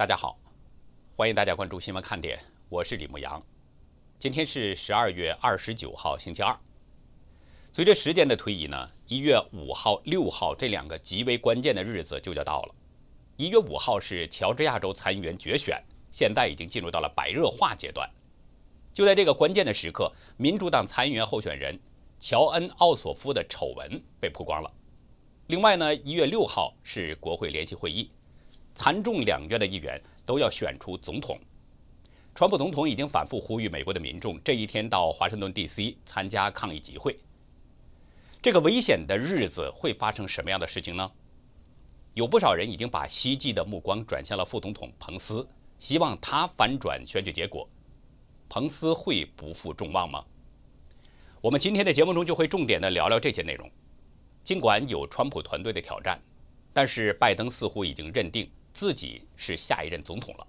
大家好，欢迎大家关注新闻看点，我是李牧阳。今天是十二月二十九号，星期二。随着时间的推移呢，一月五号、六号这两个极为关键的日子就要到了。一月五号是乔治亚州参议员决选，现在已经进入到了白热化阶段。就在这个关键的时刻，民主党参议员候选人乔恩·奥索夫的丑闻被曝光了。另外呢，一月六号是国会联席会议，参众两院的议员都要选出总统。川普总统已经反复呼吁美国的民众这一天到华盛顿 D.C. 参加抗议集会。这个危险的日子会发生什么样的事情呢？有不少人已经把希冀的目光转向了副总统彭斯，希望他反转选举结果。彭斯会不负众望吗？我们今天的节目中就会重点的聊聊这些内容。尽管有川普团队的挑战，但是拜登似乎已经认定自己是下一任总统了。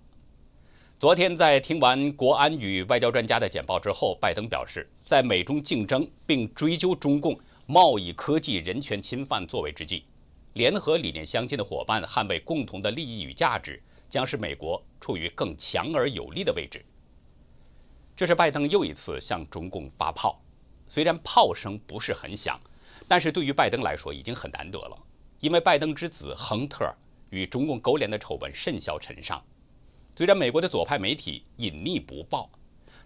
昨天在听完国安与外交专家的简报之后，拜登表示，在美中竞争并追究中共贸易、科技、人权侵犯作为之际，联合理念相近的伙伴捍卫共同的利益与价值，将使美国处于更强而有力的位置。这是拜登又一次向中共发炮，虽然炮声不是很响，但是对于拜登来说已经很难得了，因为拜登之子亨特与中共勾连的丑闻甚嚣尘上。虽然美国的左派媒体隐匿不报，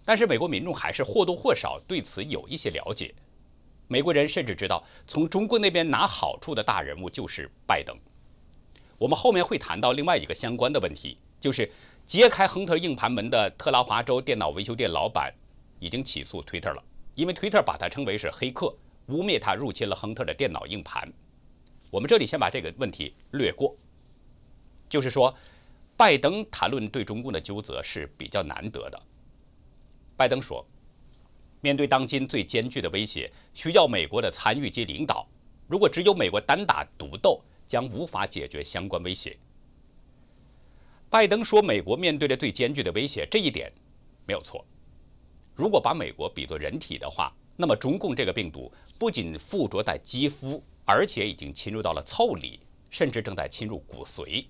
但是美国民众还是或多或少对此有一些了解。美国人甚至知道，从中共那边拿好处的大人物就是拜登。我们后面会谈到另外一个相关的问题，就是。揭开亨特硬盘门的特拉华州电脑维修店老板已经起诉推特了，因为推特把他称为是黑客，污蔑他入侵了亨特的电脑硬盘。我们这里先把这个问题略过，就是说，拜登谈论对中共的纠责是比较难得的。拜登说，面对当今最艰巨的威胁，需要美国的参与及领导。如果只有美国单打独斗，将无法解决相关威胁。拜登说：“美国面对着最艰巨的威胁，这一点没有错。如果把美国比作人体的话，那么中共这个病毒不仅附着在肌肤，而且已经侵入到了腠理，甚至正在侵入骨髓。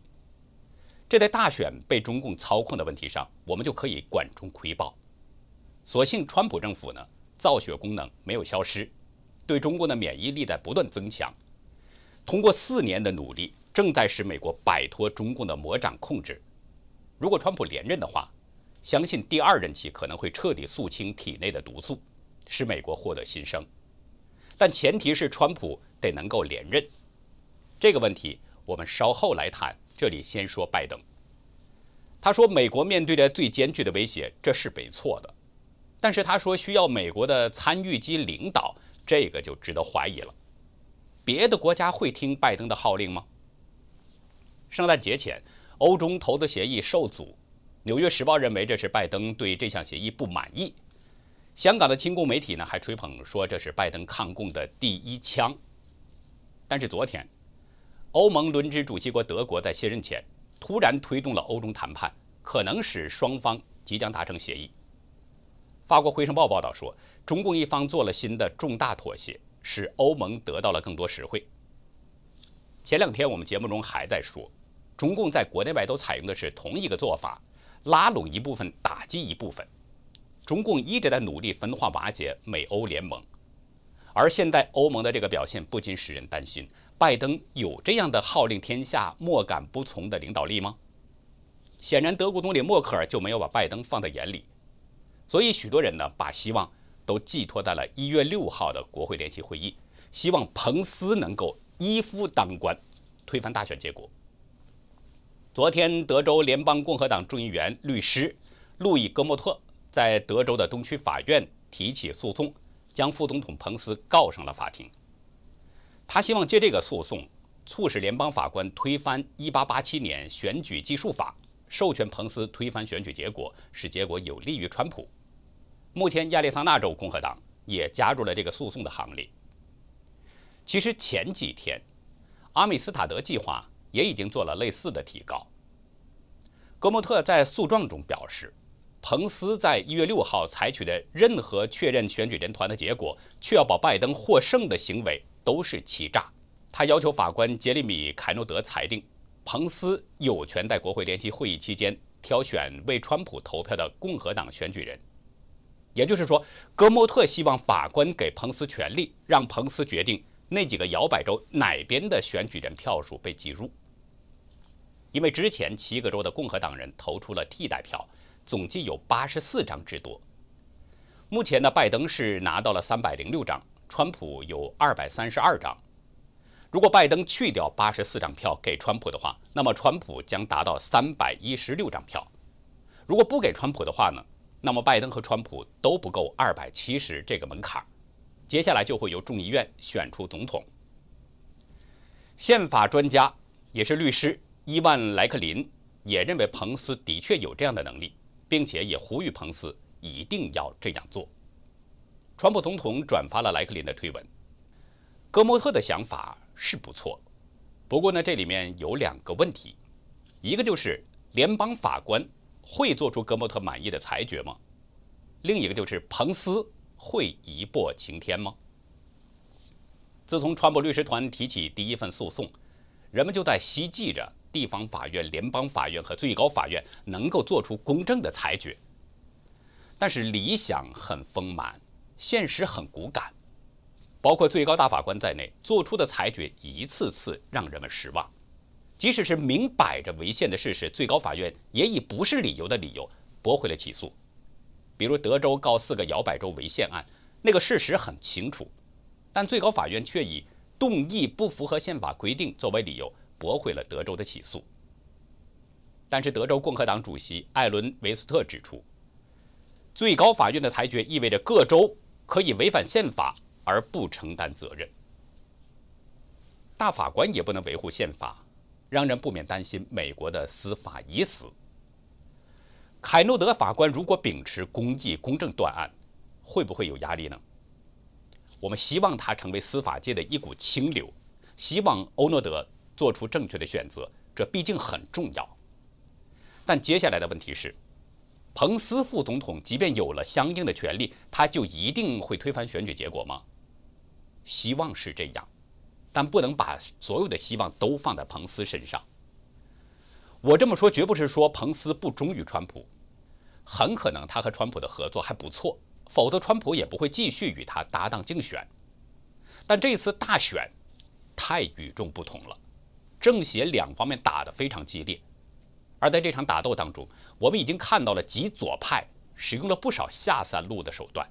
这在大选被中共操控的问题上，我们就可以管中窥豹。所幸川普政府呢，造血功能没有消失，对中共的免疫力在不断增强。通过四年的努力，正在使美国摆脱中共的魔掌控制。”如果川普连任的话，相信第二任期可能会彻底肃清体内的毒素，使美国获得新生。但前提是川普得能够连任。这个问题我们稍后来谈。这里先说拜登。他说美国面对着最艰巨的威胁，这是没错的。但是他说需要美国的参与及领导，这个就值得怀疑了。别的国家会听拜登的号令吗？圣诞节前。欧中投资协议受阻，《纽约时报》认为这是拜登对这项协议不满意。香港的亲共媒体呢还吹捧说这是拜登抗共的第一枪。但是昨天，欧盟轮值主席国德国在卸任前突然推动了欧中谈判，可能使双方即将达成协议。法国《回声报》报道说，中共一方做了新的重大妥协，使欧盟得到了更多实惠。前两天我们节目中还在说。中共在国内外都采用的是同一个做法，拉拢一部分，打击一部分。中共一直在努力分化瓦解美欧联盟，而现在欧盟的这个表现不禁使人担心：拜登有这样的号令天下莫敢不从的领导力吗？显然，德国总理默克尔就没有把拜登放在眼里，所以许多人呢把希望都寄托在了一月六号的国会联席会议，希望彭斯能够一夫当关，推翻大选结果。昨天，德州联邦共和党众议员律师路易·戈莫特在德州的东区法院提起诉讼，将副总统彭斯告上了法庭。他希望借这个诉讼，促使联邦法官推翻1887年选举计数法，授权彭斯推翻选举结果，使结果有利于川普。目前，亚利桑那州共和党也加入了这个诉讼的行列。其实前几天，阿米斯塔德计划。也已经做了类似的提告。戈莫特在诉状中表示，彭斯在一月六号采取的任何确认选举人团的结果，确保拜登获胜的行为都是欺诈。他要求法官杰里米·凯诺德裁定，彭斯有权在国会联席会议期间挑选为川普投票的共和党选举人。也就是说，戈莫特希望法官给彭斯权力，让彭斯决定那几个摇摆州哪边的选举人票数被计入。因为之前七个州的共和党人投出了替代票，总计有八十四张之多。目前呢，拜登是拿到了三百零六张，川普有二百三十二张。如果拜登去掉八十四张票给川普的话，那么川普将达到三百一十六张票。如果不给川普的话呢，那么拜登和川普都不够二百七十这个门槛。接下来就会由众议院选出总统。宪法专家也是律师伊万·莱克林也认为彭斯的确有这样的能力，并且也呼吁彭斯一定要这样做。川普总统转发了莱克林的推文。戈莫特的想法是不错，不过呢，这里面有两个问题，一个就是联邦法官会做出戈莫特满意的裁决吗？另一个就是彭斯会一步擎天吗？自从川普律师团提起第一份诉讼，人们就在希冀着地方法院、联邦法院和最高法院能够做出公正的裁决。但是理想很丰满，现实很骨感。包括最高大法官在内做出的裁决一次次让人们失望，即使是明摆着违宪的事实，最高法院也以不是理由的理由驳回了起诉。比如德州告四个摇摆州违宪案，那个事实很清楚，但最高法院却以动议不符合宪法规定作为理由驳回了德州的起诉。但是德州共和党主席艾伦·维斯特指出，最高法院的裁决意味着各州可以违反宪法。而不承担责任，大法官也不能维护宪法，让人不免担心美国的司法已死。凯诺德法官如果秉持公义、公正断案，会不会有压力呢？我们希望他成为司法界的一股清流，希望欧诺德做出正确的选择，这毕竟很重要。但接下来的问题是。彭斯副总统即便有了相应的权利，他就一定会推翻选举结果吗？希望是这样，但不能把所有的希望都放在彭斯身上。我这么说绝不是说彭斯不忠于川普，很可能他和川普的合作还不错，否则川普也不会继续与他搭档竞选。但这次大选太与众不同了，政协两方面打得非常激烈。而在这场打斗当中，我们已经看到了极左派使用了不少下三路的手段，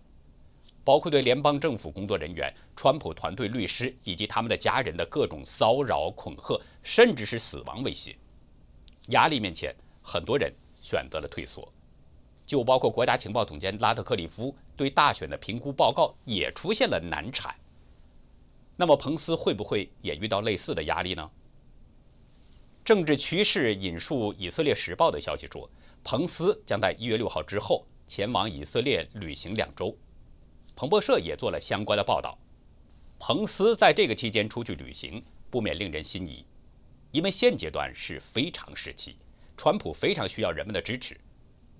包括对联邦政府工作人员、川普团队律师以及他们的家人的各种骚扰、恐吓，甚至是死亡威胁。压力面前，很多人选择了退缩，就包括国家情报总监拉特克里夫对大选的评估报告也出现了难产。那么，彭斯会不会也遇到类似的压力呢？政治趋势引述以色列时报的消息说，彭斯将在一月六号之后前往以色列旅行两周。彭博社也做了相关的报道。彭斯在这个期间出去旅行，不免令人心疑，因为现阶段是非常时期，川普非常需要人们的支持，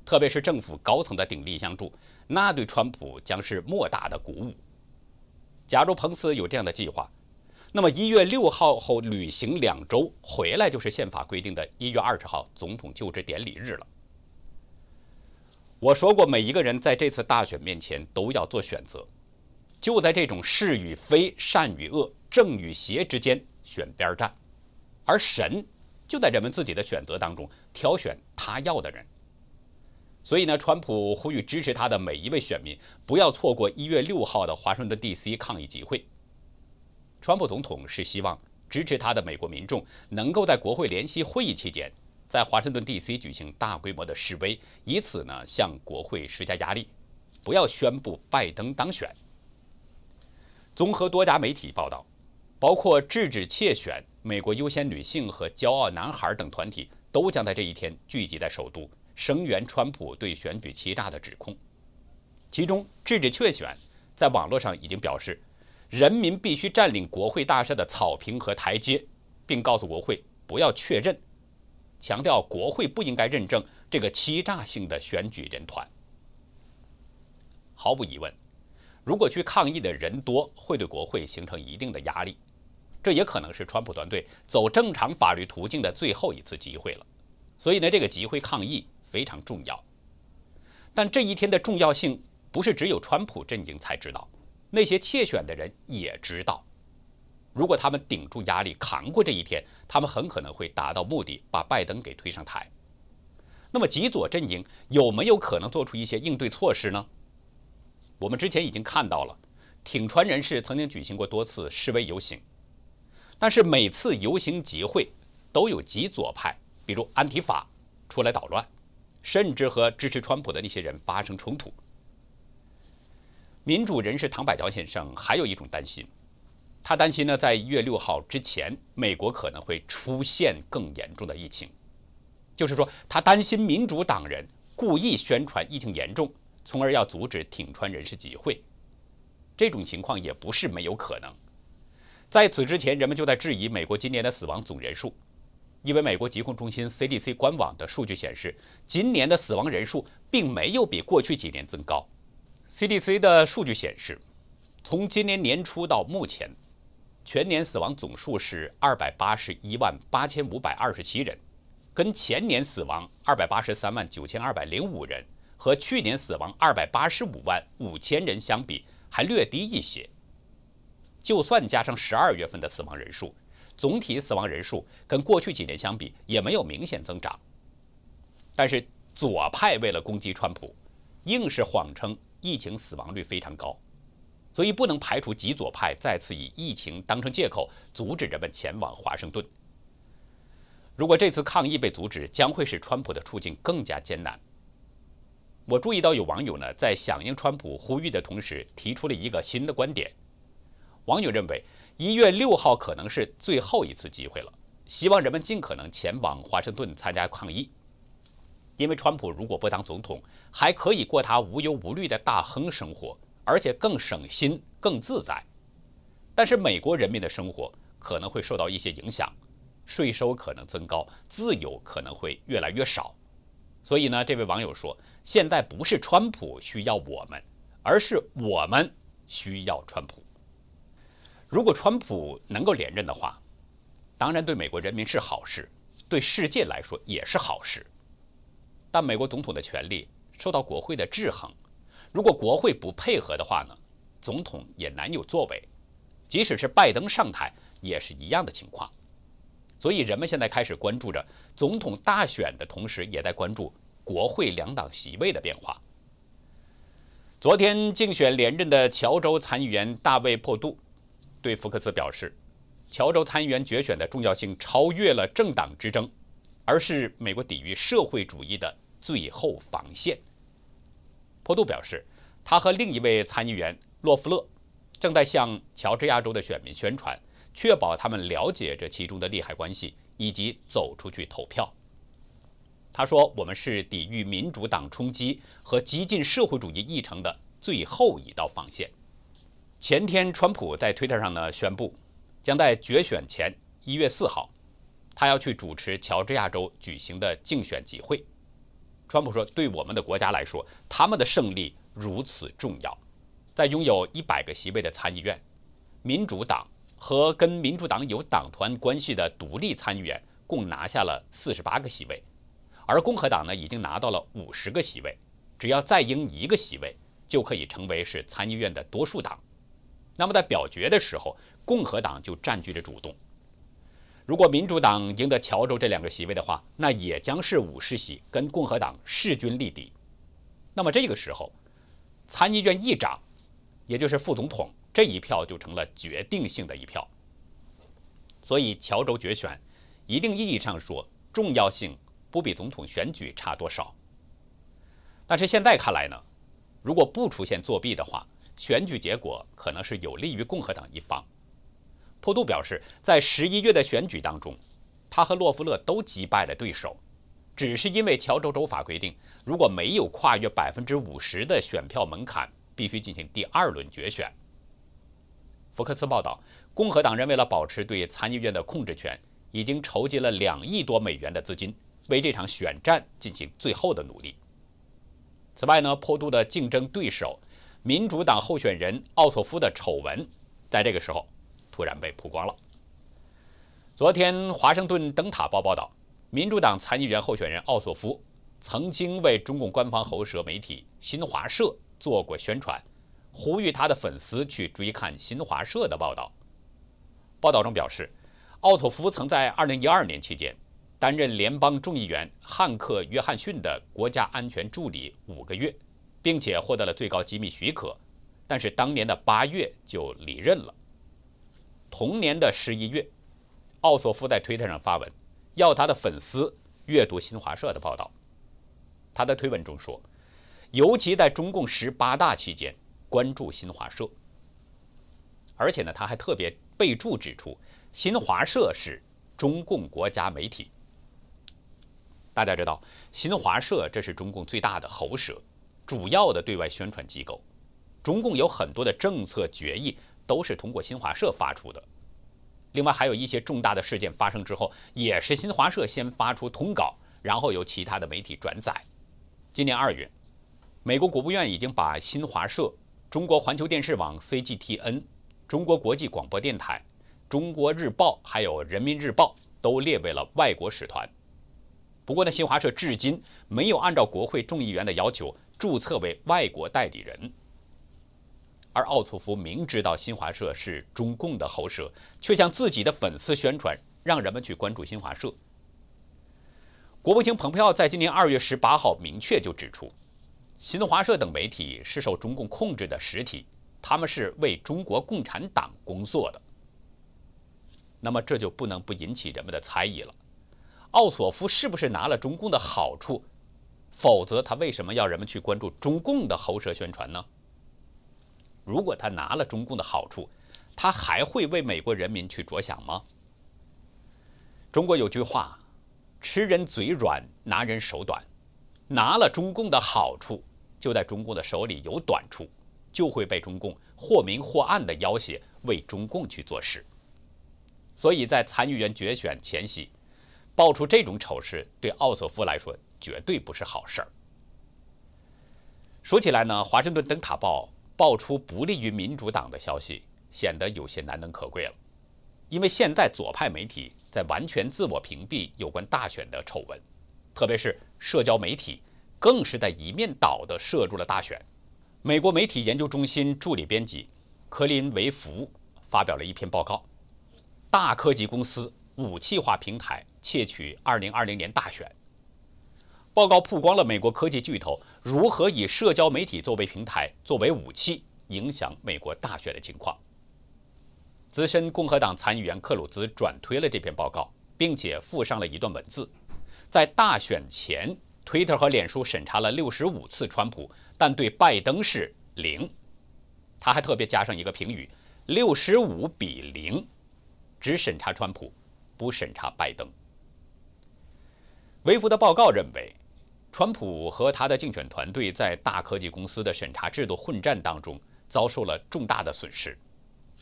特别是政府高层的鼎力相助，那对川普将是莫大的鼓舞。假如彭斯有这样的计划，那么一月六号后旅行两周回来，就是宪法规定的一月二十号总统就职典礼日了。我说过，每一个人在这次大选面前都要做选择，就在这种是与非、善与恶、正与邪之间选边站，而神就在人们自己的选择当中挑选他要的人。所以呢，川普呼吁支持他的每一位选民不要错过一月六号的华盛顿 D.C. 抗议集会。川普总统是希望支持他的美国民众能够在国会联席会议期间，在华盛顿 D.C. 举行大规模的示威，以此呢向国会施加压力，不要宣布拜登当选。综合多家媒体报道，包括制止窃选、美国优先女性和骄傲男孩等团体，都将在这一天聚集在首都，声援川普对选举欺诈的指控。其中，制止窃选在网络上已经表示。人民必须占领国会大厦的草坪和台阶，并告诉国会不要确认，强调国会不应该认证这个欺诈性的选举人团。毫无疑问，如果去抗议的人多，会对国会形成一定的压力。这也可能是川普团队走正常法律途径的最后一次机会了。所以呢，这个集会抗议非常重要。但这一天的重要性不是只有川普阵营才知道，那些窃选的人也知道。如果他们顶住压力，扛过这一天，他们很可能会达到目的，把拜登给推上台。那么，极左阵营有没有可能做出一些应对措施呢？我们之前已经看到了，挺川人士曾经举行过多次示威游行，但是每次游行集会都有极左派，比如安提法出来捣乱。甚至和支持川普的那些人发生冲突。民主人士唐百桥先生还有一种担心，他担心呢，在一月六号之前，美国可能会出现更严重的疫情，就是说，他担心民主党人故意宣传疫情严重，从而要阻止挺川人士集会。这种情况也不是没有可能。在此之前，人们就在质疑美国今年的死亡总人数。因为美国疾控中心 CDC 官网的数据显示，今年的死亡人数并没有比过去几年增高。CDC 的数据显示，从今年年初到目前，全年死亡总数是二百八十一万八千五百二十七人，跟前年死亡二百八十三万九千二百零五人和去年死亡二百八十五万五千人相比，还略低一些。就算加上十二月份的死亡人数。总体死亡人数跟过去几年相比也没有明显增长，但是左派为了攻击川普，硬是谎称疫情死亡率非常高，所以不能排除极左派再次以疫情当成借口阻止人们前往华盛顿。如果这次抗议被阻止，将会使川普的处境更加艰难。我注意到有网友呢在响应川普呼吁的同时，提出了一个新的观点。网友认为。一月六号可能是最后一次机会了，希望人们尽可能前往华盛顿参加抗议。因为川普如果不当总统，还可以过他无忧无虑的大亨生活，而且更省心、更自在。但是美国人民的生活可能会受到一些影响，税收可能增高，自由可能会越来越少。所以呢，这位网友说，现在不是川普需要我们，而是我们需要川普。如果川普能够连任的话，当然对美国人民是好事，对世界来说也是好事。但美国总统的权力受到国会的制衡，如果国会不配合的话呢，总统也难有作为。即使是拜登上台，也是一样的情况。所以人们现在开始关注着总统大选的同时，也在关注国会两党席位的变化。昨天竞选连任的乔州参议员大卫·珀杜。对福克斯表示，乔州参议员决选的重要性超越了政党之争，而是美国抵御社会主义的最后防线。坡杜表示，他和另一位参议员洛夫勒正在向乔治亚州的选民宣传，确保他们了解这其中的利害关系，以及走出去投票。他说：“我们是抵御民主党冲击和激进社会主义议程的最后一道防线。”前天，川普在推特上呢宣布，将在决选前一月四号，他要去主持乔治亚州举行的竞选集会。川普说：“对我们的国家来说，他们的胜利如此重要。在拥有一百个席位的参议院，民主党和跟民主党有党团关系的独立参议员共拿下了四十八个席位，而共和党呢已经拿到了五十个席位，只要再赢一个席位，就可以成为是参议院的多数党。”那么在表决的时候，共和党就占据着主动。如果民主党赢得乔州这两个席位的话，那也将是五十席，跟共和党势均力敌。那么这个时候，参议院议长，也就是副总统这一票就成了决定性的一票。所以乔州决选，一定意义上说重要性不比总统选举差多少。但是现在看来呢，如果不出现作弊的话，选举结果可能是有利于共和党一方。普杜表示，在十一月的选举当中，他和洛夫勒都击败了对手，只是因为乔州州法规定，如果没有跨越百分之五十的选票门槛，必须进行第二轮决选。福克斯报道，共和党人为了保持对参议院的控制权，已经筹集了两亿多美元的资金，为这场选战进行最后的努力。此外呢，坡度的竞争对手。民主党候选人奥索夫的丑闻，在这个时候突然被曝光了。昨天，华盛顿灯塔报报道，民主党参议员候选人奥索夫曾经为中共官方喉舌媒体新华社做过宣传，呼吁他的粉丝去追看新华社的报道。报道中表示，奥索夫曾在2012年期间担任联邦众议员汉克·约翰逊的国家安全助理五个月，并且获得了最高机密许可，但是当年的八月就离任了。同年的十一月。奥索夫在推特上发文，要他的粉丝阅读新华社的报道。他的推文中说，尤其在中共十八大期间关注新华社。而且呢，他还特别备注指出，新华社是中共国家媒体。大家知道，新华社这是中共最大的喉舌，主要的对外宣传机构。中共有很多的政策决议都是通过新华社发出的。另外还有一些重大的事件发生之后，也是新华社先发出通稿，然后由其他的媒体转载。今年二月，美国国务院已经把新华社、中国环球电视网 （CGTN）、中国国际广播电台、中国日报还有人民日报都列为了外国使团。不过呢，新华社至今没有按照国会众议员的要求注册为外国代理人。而奥索夫明知道新华社是中共的喉舌，却向自己的粉丝宣传，让人们去关注新华社。国务卿蓬佩奥在今年二月十八号明确就指出，新华社等媒体是受中共控制的实体，他们是为中国共产党工作的。那么这就不能不引起人们的猜疑了：奥索夫是不是拿了中共的好处？否则他为什么要人们去关注中共的喉舌宣传呢？如果他拿了中共的好处，他还会为美国人民去着想吗？中国有句话：“吃人嘴软，拿人手短。”拿了中共的好处，就在中共的手里有短处，就会被中共或明或暗的要挟，为中共去做事。所以在参议员决选前夕，爆出这种丑事，对奥索夫来说绝对不是好事儿。说起来呢，《华盛顿灯塔报》。爆出不利于民主党的消息，显得有些难能可贵了。因为现在左派媒体在完全自我屏蔽有关大选的丑闻，特别是社交媒体，更是在一面倒地涉入了大选。美国媒体研究中心助理编辑科林维弗发表了一篇报告：大科技公司武器化平台窃取2020年大选。报告曝光了美国科技巨头如何以社交媒体作为平台、作为武器影响美国大选的情况。资深共和党参议员克鲁兹转推了这篇报告，并且附上了一段文字：在大选前，Twitter 和脸书审查了六十五次川普，但对拜登是零。他还特别加上一个评语：六十五比零，只审查川普，不审查拜登。维夫的报告认为。川普和他的竞选团队在大科技公司的审查制度混战当中遭受了重大的损失，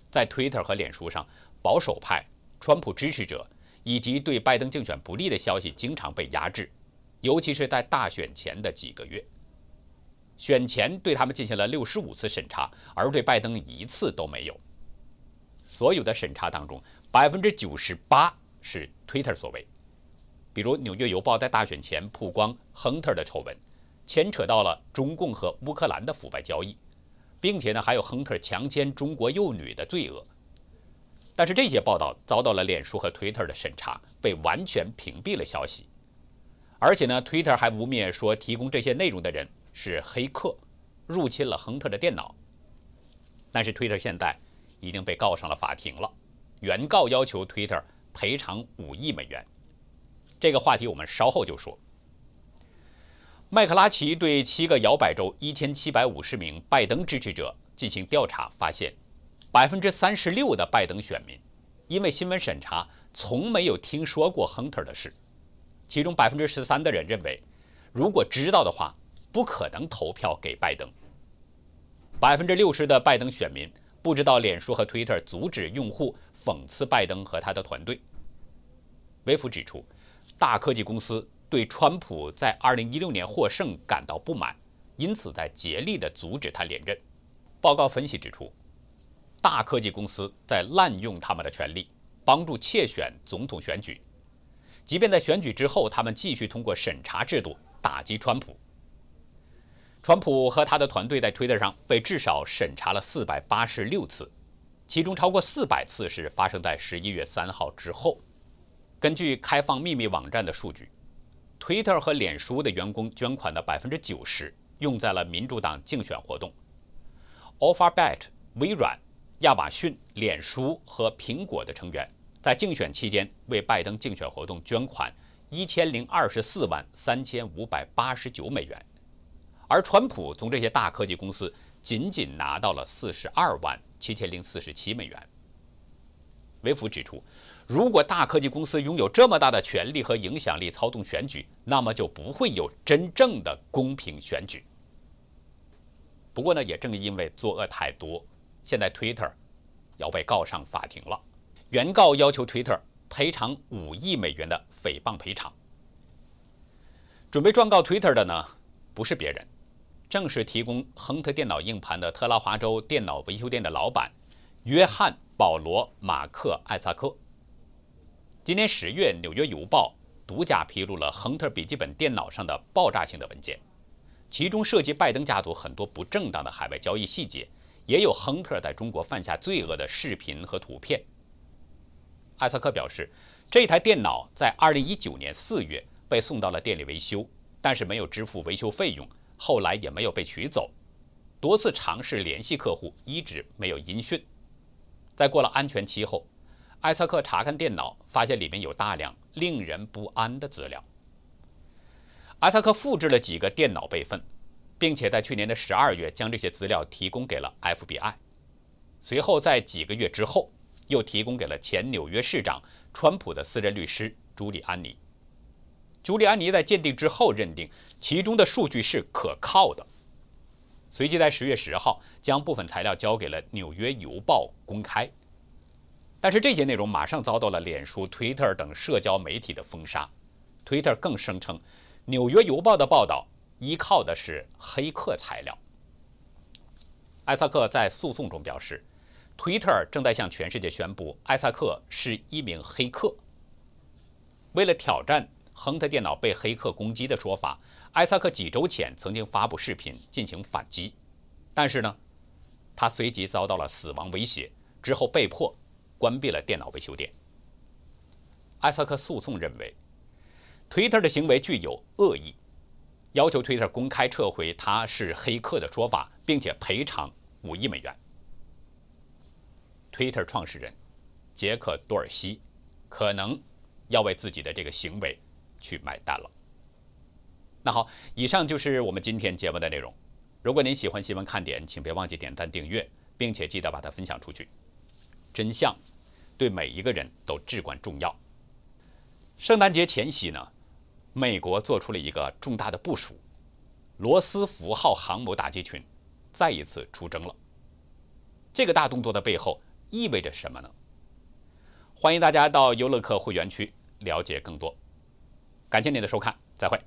在 Twitter 和脸书上，保守派、川普支持者以及对拜登竞选不利的消息经常被压制，尤其是在大选前的几个月。选前对他们进行了六十五次审查，而对拜登一次都没有。所有的审查当中，百分之九十八是 Twitter 所为。比如，《纽约邮报》在大选前曝光亨特的丑闻，牵扯到了中共和乌克兰的腐败交易，并且呢，还有亨特强奸中国幼女的罪恶。但是这些报道遭到了脸书和 Twitter 的审查，被完全屏蔽了消息。而且呢，Twitter 还污蔑说提供这些内容的人是黑客，入侵了亨特的电脑。但是 Twitter 现在已经被告上了法庭了，原告要求 Twitter 赔偿五亿美元。这个话题我们稍后就说。麦克拉奇对七个摇摆州一千七百五十名拜登支持者进行调查，发现百分之三十六的拜登选民因为新闻审查从没有听说过亨特的事，其中百分之十三的人认为，如果知道的话，不可能投票给拜登。百分之六十的拜登选民不知道脸书和 Twitter 阻止用户讽刺拜登和他的团队。维夫指出。大科技公司对川普在2016年获胜感到不满，因此在竭力地阻止他连任。报告分析指出，大科技公司在滥用他们的权利，帮助窃选总统选举。即便在选举之后，他们继续通过审查制度打击川普。川普和他的团队在推特上被至少审查了四百八十六次，其中超过四百次是发生在十一月三号之后。根据开放秘密网站的数据，Twitter 和脸书的员工捐款的百分之九十用在了民主党竞选活动。Alphabet、微软、亚马逊、脸书和苹果的成员在竞选期间为拜登竞选活动捐款一千零二十四万三千五百八十九美元。而川普从这些大科技公司仅仅拿到了四十二万七千零四十七美元。维弗指出，如果大科技公司拥有这么大的权力和影响力操纵选举，那么就不会有真正的公平选举。不过呢，也正因为作恶太多，现在 Twitter 要被告上法庭了。原告要求 Twitter 赔偿五亿美元的诽谤赔偿。准备状告 Twitter 的呢，不是别人。正是提供亨特电脑硬盘的特拉华州电脑维修店的老板约翰·保罗·马克·艾萨克。今年十月，《纽约邮报》独家披露了亨特笔记本电脑上的爆炸性的文件，其中涉及拜登家族很多不正当的海外交易细节，也有亨特在中国犯下罪恶的视频和图片。艾萨克表示，这台电脑在2019年4月被送到了店里维修，但是没有支付维修费用。后来也没有被取走，多次尝试联系客户，一直没有音讯。在过了安全期后，艾萨克查看电脑，发现里面有大量令人不安的资料。艾萨克复制了几个电脑备份，并且在去年的十二月将这些资料提供给了 FBI。随后在几个月之后，又提供给了前纽约市长川普的私人律师朱利安尼。朱利安尼在鉴定之后认定其中的数据是可靠的，随即在十月十号将部分材料交给了《纽约邮报》公开。但是这些内容马上遭到了脸书、Twitter 等社交媒体的封杀。Twitter 更声称，《纽约邮报》的报道依靠的是黑客材料。艾萨克在诉讼中表示，Twitter 正在向全世界宣布艾萨克是一名黑客。为了挑战。亨特电脑被黑客攻击的说法，艾萨克几周前曾经发布视频进行反击，但是呢，他随即遭到了死亡威胁，之后被迫关闭了电脑维修店。艾萨克诉讼认为，Twitter 的行为具有恶意，要求 Twitter 公开撤回他是黑客的说法，并且赔偿五亿美元。Twitter 创始人杰克多尔西可能要为自己的这个行为。去买单了。那好，以上就是我们今天节目的内容。如果您喜欢新闻看点，请别忘记点赞、订阅，并且记得把它分享出去。真相对每一个人都至关重要。圣诞节前夕呢，美国做出了一个重大的部署，罗斯福号航母打击群再一次出征了。这个大动作的背后意味着什么呢？欢迎大家到优乐客会员区了解更多。感谢您的收看，再会。